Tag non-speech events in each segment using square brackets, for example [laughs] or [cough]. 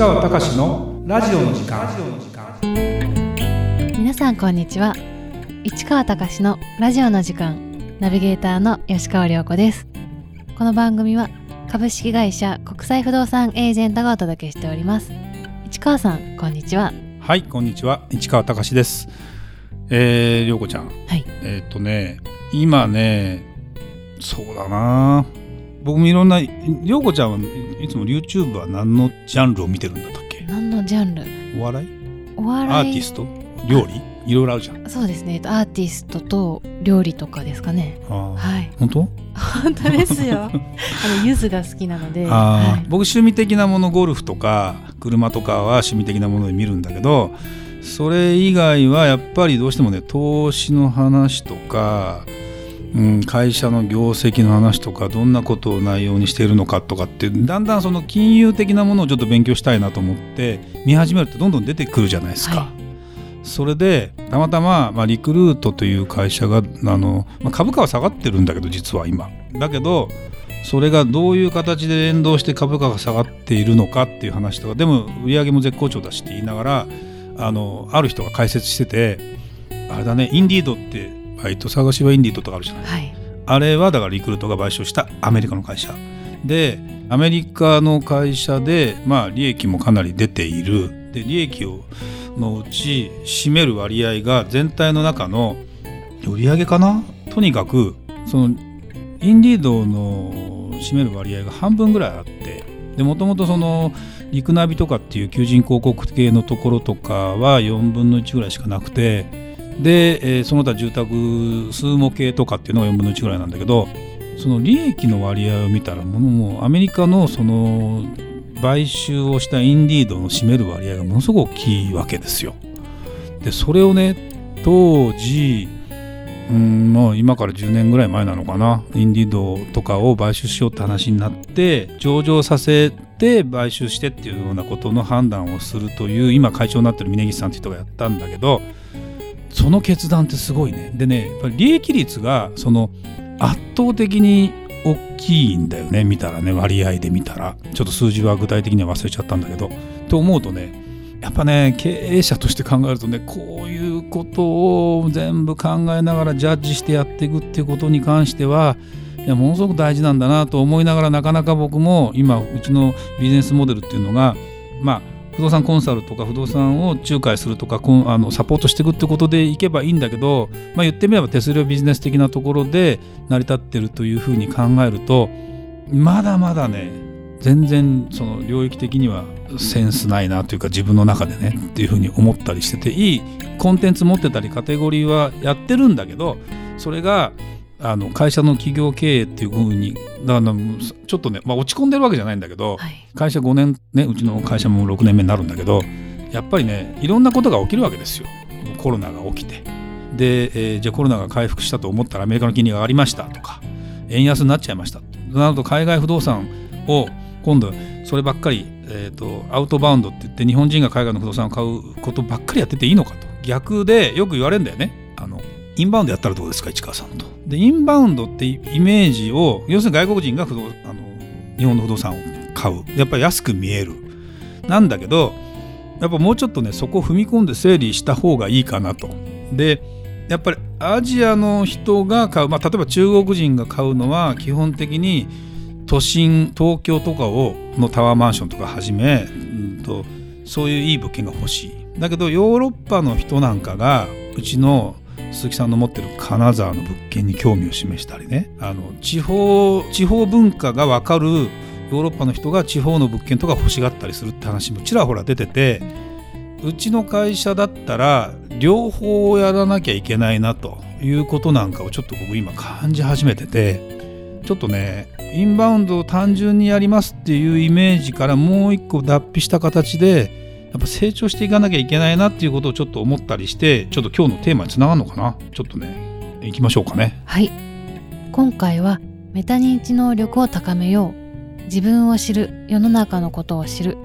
川隆のラジオの時間。皆さんこんにちは。市川隆のラジオの時間。ナビゲーターの吉川良子です。この番組は株式会社国際不動産エージェントがお届けしております。市川さんこんにちは。はいこんにちは。市川隆です。えー、りょうこちゃん。はい。えっ、とね今ねそうだな僕もいろんなりょうこちゃんはいつも YouTube は何のジャンルを見てるんだったっけ？何のジャンル？お笑い？お笑い？アーティスト？料理？いろいろあるじゃん。そうですね。えっとアーティストと料理とかですかね。はい。本当？本当ですよ。[laughs] あの柚子が好きなので。はい。僕趣味的なものゴルフとか車とかは趣味的なもので見るんだけどそれ以外はやっぱりどうしてもね投資の話とか、うん、会社の業績の話とかどんなことを内容にしているのかとかってだんだんその金融的なものをちょっと勉強したいなと思って見始めるとどんどん出てくるじゃないですか。はそれでたまたま、まあ、リクルートという会社があの、まあ、株価は下がってるんだけど実は今。だけどそれがどういう形で連動して株価が下がっているのかっていう話とかでも売上も絶好調だしって言いながらあのある人が解説しててあれだねインディードってバイト探しはインディードとかあるじゃない。はい。あれはだからリクルートが買収したアメリカの会社。でアメリカの会社でまあ利益もかなり出ている。で利益をのうち占める割合が全体の中の売上かな？とにかくそのインディードの占める割合が半分ぐらいあって。でもともとそのリクナビとかっていう求人広告系のところとかは4分の1ぐらいしかなくてで、えーその他住宅数模系とかっていうのが4分の1ぐらいなんだけどその利益の割合を見たらもうもうアメリカのその買収をしたインディードの占める割合がものすごく大きいわけですよ。でそれをね当時うんもう今から10年ぐらい前なのかなインディードとかを買収しようって話になって上場させて買収してっていうようなことの判断をするという今会長になってる峯岸さんって人がやったんだけどその決断ってすごいね。でねやっぱり利益率がその圧倒的に大きいんだよね。見たらね割合で見たら。ちょっと数字は具体的には忘れちゃったんだけど。と思うとねやっぱね経営者として考えるとねこういうことを全部考えながらジャッジしてやっていくっていうことに関してはいやものすごく大事なんだなと思いながらなかなか僕も今うちのビジネスモデルっていうのがまあ不動産コンサルとか不動産を仲介するとかあのサポートしていくってことでいけばいいんだけど、まあ、言ってみれば手数料ビジネス的なところで成り立ってるというふうに考えるとまだまだね全然その領域的にはセンスないなというか自分の中でねっていうふうに思ったりしてていいコンテンツ持ってたりカテゴリーはやってるんだけどそれがあの会社の企業経営っていうふうにだからちょっとね、まあ、落ち込んでるわけじゃないんだけど、はい。会社5年ねうちの会社も6年目になるんだけどやっぱりねいろんなことが起きるわけですよ。コロナが起きて。で、えーじゃあコロナが回復したと思ったらアメリカの金利が上がりましたとか円安になっちゃいましたとなると海外不動産を今度そればっかり、えー、とアウトバウンドって言って日本人が海外の不動産を買うことばっかりやってていいのかと。逆でよく言われるんだよねインバウンドやったらどうですか市川さんと。でインバウンドってイメージを要するに外国人が不動あの日本の不動産を買うやっぱり安く見えるなんだけどやっぱもうちょっとねそこを踏み込んで整理した方がいいかなと。でやっぱりアジアの人が買う、まあ、例えば中国人が買うのは基本的に都心東京とかをのタワーマンションとかはじめ、うんとそういういい物件が欲しいだけどヨーロッパの人なんかがうちの鈴木さんの持ってる金沢の物件に興味を示したりね。あの地方地方文化が分かるヨーロッパの人が地方の物件とか欲しがったりするって話もちらほら出ててうちの会社だったら両方やらなきゃいけないなということなんかをちょっと僕今感じ始めててちょっとねインバウンドを単純にやりますっていうイメージからもう一個脱皮した形でやっぱ成長していかなきゃいけないなっていうことをちょっと思ったりしてちょっと今日のテーマにつながるのかな？ちょっとね行きましょうかね。はい。今回はメタ認知能力を高めよう。自分を知る。世の中のことを知る。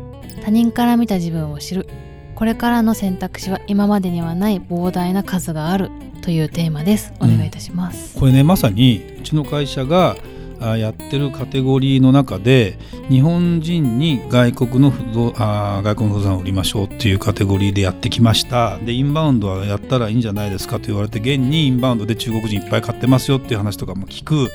他人から見た自分を知る。これからの選択肢は今までにはない膨大な数があるというテーマです。お願いいたします、これねまさにうちの会社があやってるカテゴリーの中で日本人に外国の不動あ外国の不動産を売りましょうっていうカテゴリーでやってきました。でインバウンドはやったらいいんじゃないですかと言われて現にインバウンドで中国人いっぱい買ってますよっていう話とかも聞く。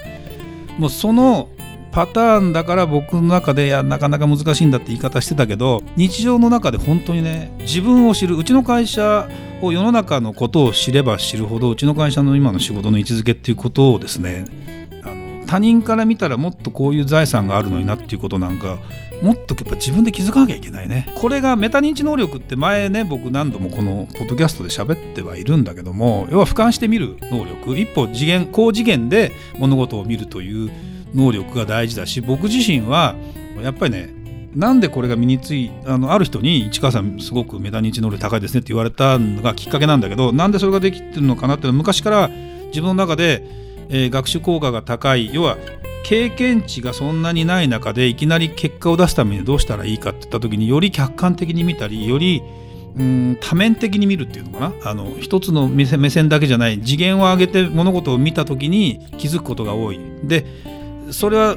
もうそのパターンだから僕の中でいやなかなか難しいんだって言い方してたけど日常の中で本当にね自分を知るうちの会社を世の中のことを知れば知るほどうちの会社の今の仕事の位置づけっていうことをですね他人から見たらもっとこういう財産があるのになっていうことなんかもっとやっぱ自分で気づかなきゃいけないね。これがメタ認知能力って前ね僕何度もこのポッドキャストで喋ってはいるんだけども要は俯瞰して見る能力一歩次元高次元で物事を見るという能力が大事だし僕自身はやっぱりねなんでこれが身についあのある人に市川さんすごくメタ認知能力高いですねって言われたのがきっかけなんだけどなんでそれができてるのかなっていうのは昔から自分の中で、えー、学習効果が高い。要は経験値がそんなにない中でいきなり結果を出すためにどうしたらいいかって言った時により客観的に見たりよりうん多面的に見るっていうのかな。あの一つの目線だけじゃない。次元を上げて物事を見た時に気づくことが多い。でそれは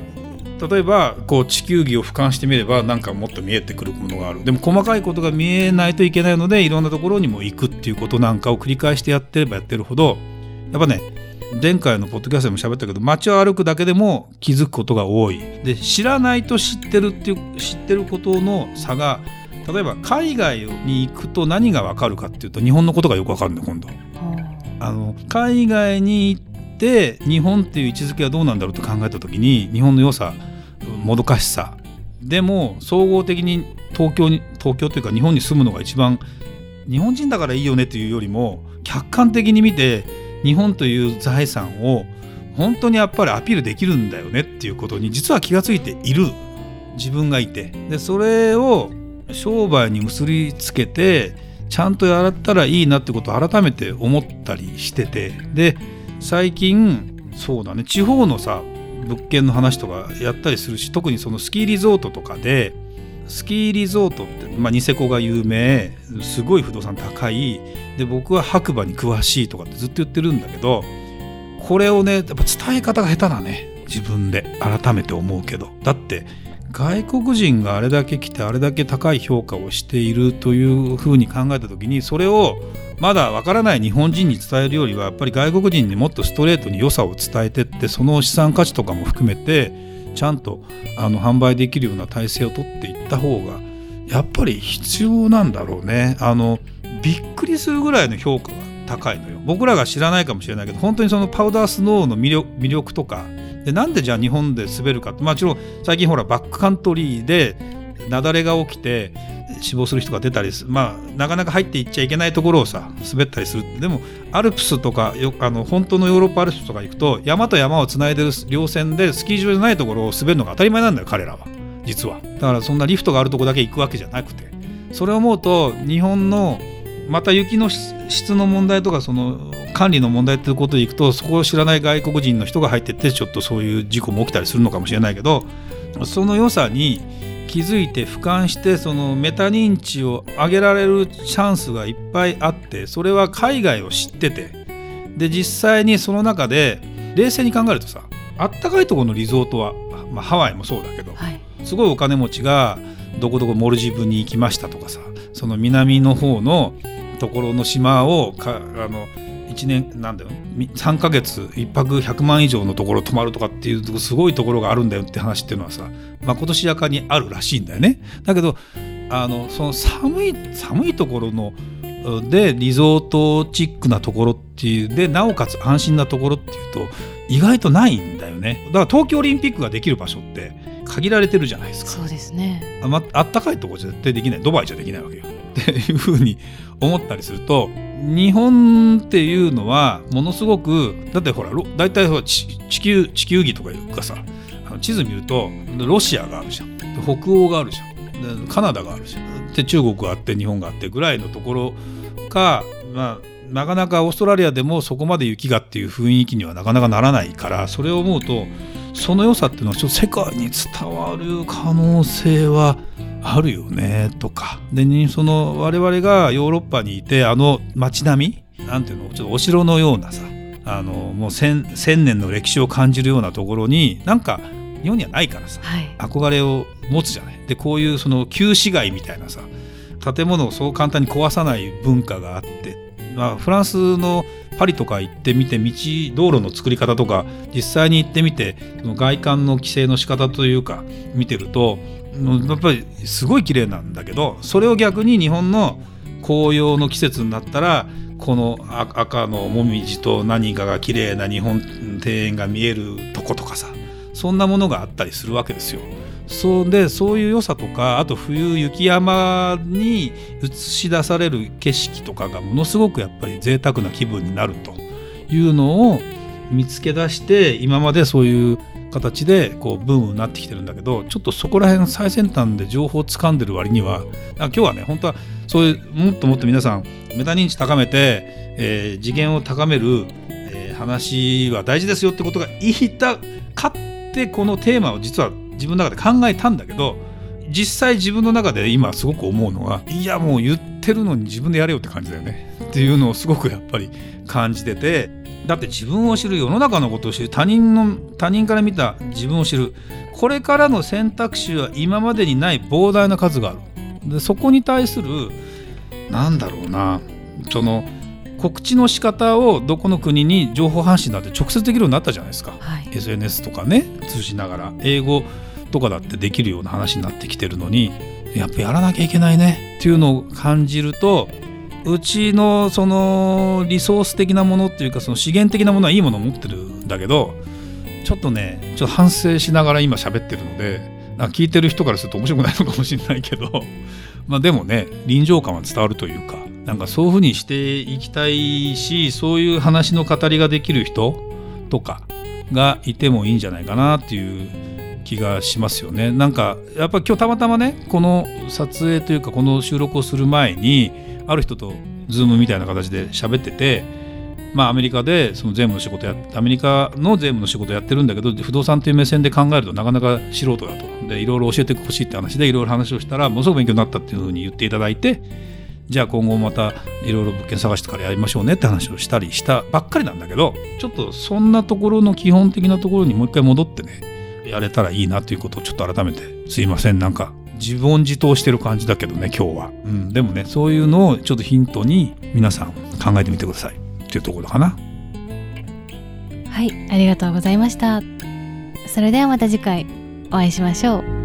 例えばこう地球儀を俯瞰してみればなんかもっと見えてくるものがある。でも細かいことが見えないといけないのでいろんなところにも行くっていうことなんかを繰り返してやってればやってるほどやっぱね前回のポッドキャストでも喋ったけど街を歩くだけでも気づくことが多い。で知らないと知ってるっていう知ってることの差が例えば海外に行くと何が分かるかっていうと日本のことがよく分かるんだ今度。あの海外に行って日本っていう位置づけはどうなんだろうと考えた時に日本の良さもどかしさ。でも総合的に東京に東京というか日本に住むのが一番日本人だからいいよねというよりも客観的に見て日本という財産を本当にやっぱりアピールできるんだよねっていうことに実は気が付いている。自分がいて。でそれを商売に結びつけてちゃんとやったらいいなってことを改めて思ったりしてて。で最近そうだね地方のさ物件の話とかやったりするし特にそのスキーリゾートとかでスキーリゾートって、まあ、ニセコが有名すごい不動産高い。で僕は白馬に詳しいとかってずっと言ってるんだけどこれをねやっぱ伝え方が下手だね。自分で改めて思うけど。だって外国人があれだけ来てあれだけ高い評価をしているというふうに考えた時にそれをまだわからない日本人に伝えるよりはやっぱり外国人にもっとストレートに良さを伝えてってその資産価値とかも含めてちゃんとあの販売できるような体制をとっていった方がやっぱり必要なんだろうね。あのびっくりするぐらいの評価が高いのよ。僕らが知らないかもしれないけど本当にそのパウダースノーの魅力魅力とかでなんでじゃあ日本で滑るかってもちろん最近ほらバックカントリーで雪崩が起きて死亡する人が出たりするまあなかなか入っていっちゃいけないところをさ滑ったりする。でもアルプスとかよあの本当のヨーロッパアルプスとか行くと山と山をつないでる稜線でスキー場じゃないところを滑るのが当たり前なんだよ彼らは。実は。だからそんなリフトがあるとこだけ行くわけじゃなくて。それを思うと日本のまた雪の質の問題とかその管理の問題っていうことでいくとそこを知らない外国人の人が入ってってちょっとそういう事故も起きたりするのかもしれないけどその良さに気づいて俯瞰してそのメタ認知を上げられるチャンスがいっぱいあってそれは海外を知っててで実際にその中で冷静に考えるとさあったかいところのリゾートは、まあ、ハワイもそうだけど、はい、すごいお金持ちがどこどこモルジブに行きましたとかさその南の方のところの島をかあの1年なんだよ3ヶ月1泊100万以上のところ泊まるとかっていうすごいところがあるんだよって話っていうのはさまことしやかにあるらしいんだよね。だけどあのその寒い寒いところのでリゾートチックなところっていうでなおかつ安心なところっていうと意外とないんだよね。だから東京オリンピックができる場所って限られてるじゃないですか。そうですね。あ,、まあったかいところじゃ絶対できない。ドバイじゃできないわけよ。っていうふうに思ったりすると日本っていうのはものすごくだってほら大体地球地球儀とかいうかさ地図見るとロシアがあるじゃん。北欧があるじゃん。カナダがあるじゃん。で中国があって日本があってぐらいのところかまあなかなかオーストラリアでもそこまで雪がっていう雰囲気にはなかなかならないからそれを思うとその良さっていうのはちょっと世界に伝わる可能性はあるよねとかでその我々がヨーロッパにいてあの街並みなんていうのちょっとお城のようなさあのもう千千年の歴史を感じるようなところになんか日本にはないからさ、はい憧れを持つじゃない。でこういうその旧市街みたいなさ建物をそう簡単に壊さない文化があって、まあ、フランスのパリとか行ってみて道道路の作り方とか実際に行ってみてその外観の規制の仕方というか見てるとうんやっぱりすごい綺麗なんだけどそれを逆に日本の紅葉の季節になったらこの赤のもみじと何かが綺麗な日本庭園が見えるとことかさそんなものがあったりするわけですよ。そうでそういう良さとかあと冬雪山に映し出される景色とかがものすごくやっぱり贅沢な気分になるというのを見つけ出して今までそういう形でこうブームになってきてるんだけどちょっとそこら辺最先端で情報を掴んでる割にはあ今日はね本当はそういうもっともっと皆さんメタ認知高めて、えー次元を高める、えー話は大事ですよってことが言いたかってこのテーマを実は自分の中で考えたんだけど実際自分の中で今すごく思うのはいやもう言ってるのに自分でやれよって感じだよね。っていうのをすごくやっぱり感じててだって自分を知る世の中のことを知る。他人の他人から見た自分を知る。これからの選択肢は今までにない膨大な数がある。でそこに対するなんだろうな。その告知の仕方をどこの国に情報発信だって直接できるようになったじゃないですか。はい、SNS とかね通しながら。英語とかだってできるような話になってきてるのにやっぱやらなきゃいけないねっていうのを感じるとうちのそのリソース的なものっていうかその資源的なものはいいものを持ってるんだけどちょっとねちょっと反省しながら今喋ってるのでなんか聞いてる人からすると面白くないのかもしれないけど [laughs] まあでもね臨場感は伝わるというかなんかそういうふうにしていきたいしそういう話の語りができる人とかがいてもいいんじゃないかなっていう気がしますよね。なんかやっぱ今日たまたまねこの撮影というかこの収録をする前にある人とズームみたいな形で喋っててまあアメリカでその税務の仕事やアメリカの税務の仕事やってるんだけど不動産という目線で考えるとなかなか素人だと。でいろいろ教えてほしいって話でいろいろ話をしたらものすごく勉強になったっていうふうに言っていただいてじゃあ今後またいろいろ物件探してからやりましょうねって話をしたりしたばっかりなんだけどちょっとそんなところの基本的なところにもう一回戻ってねやれたらいいなということをちょっと改めてすいませんなんか自問自答してる感じだけどね今日は、うん、でもねそういうのをちょっとヒントに皆さん考えてみてくださいっていうところかなはい、ありがとうございました。それではまた次回お会いしましょう。